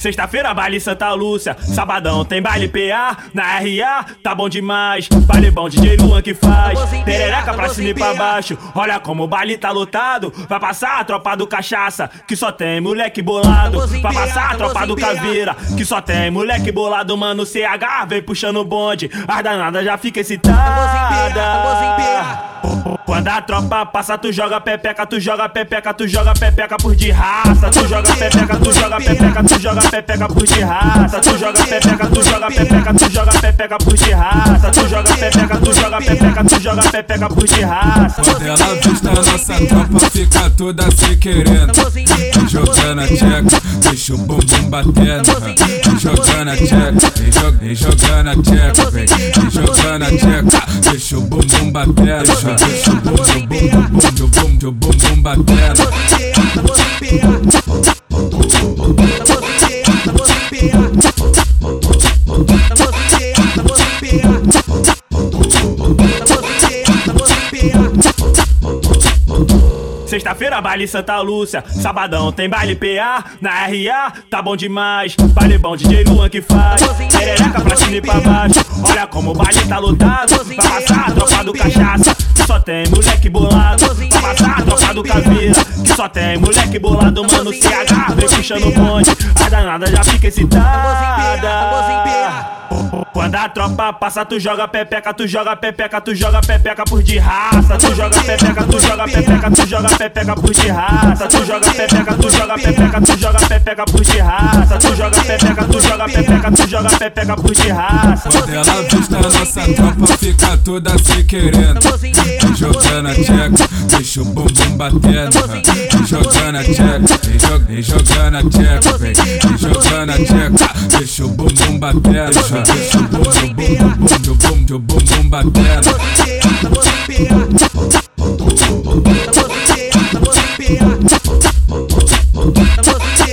Sexta-feira, baile Santa Lúcia. Sabadão tem baile PA. Na RA, tá bom demais. Baile bom, DJ Luan que faz. Perereca pra cima e pra baixo. Olha como o baile tá lotado. Vai passar a tropa do cachaça, que só tem moleque bolado. Vai passar a tropa do caveira, que só tem moleque bolado. Mano, CH vem puxando o bonde. As danadas já fica excitada. Quando a tropa passa, tu joga pepeca, tu joga pepeca, tu joga pepeca por de raça. Tu joga pepeca, tu joga pepeca, tu joga pepeca por de raça. Tu joga pepeca, tu joga pepeca, tu joga pepeca por de raça. Tu joga pepeca, tu joga pepeca, tu joga pepeca por de raça. Quando ela vista nossa tropa, fica toda se querendo. Jogando a tcheca, deixa o bumbum batendo. Jogando a tcheca, vem jogando a tcheca, vem jogando a tcheca, deixa o bumbum batendo. Sexta-feira, baile Santa Lúcia. Sabadão tem baile PA. Na RA, tá bom demais. Baile bom, DJ Luan que faz. Perereca pra cima e pra baixo. Olha como o baile tá lotado. Vai passar a tropa do cachaça. Só tem moleque bolado. Vai passar a tropa do caveira. Que só tem moleque bolado. Mano, CH vem puxando o bonde. A danada já fica excitada. Quando a tropa passa, tu joga pepeca, tu joga pepeca, tu joga pepeca por de raça. Tu joga pepeca, tu joga pepeca, tu joga pepeca por de raça. Tu joga pepeca, tu joga pepeca, tu joga pepeca por de raça. Tu joga pepeca, tu joga pepeca, tu joga pepeca por de raça. Quando ela vista nossa tropa, fica toda se querendo. Jogando a tcheca, deixa o bumbum batendo. Jogando a vem jogando a tcheca, vem grudar na tcheca. Deixa o bumbum bater. Deixa o bumbum, bumbum, bumbum, bumbum, bumbum bater. Tá você, tá você, tá você,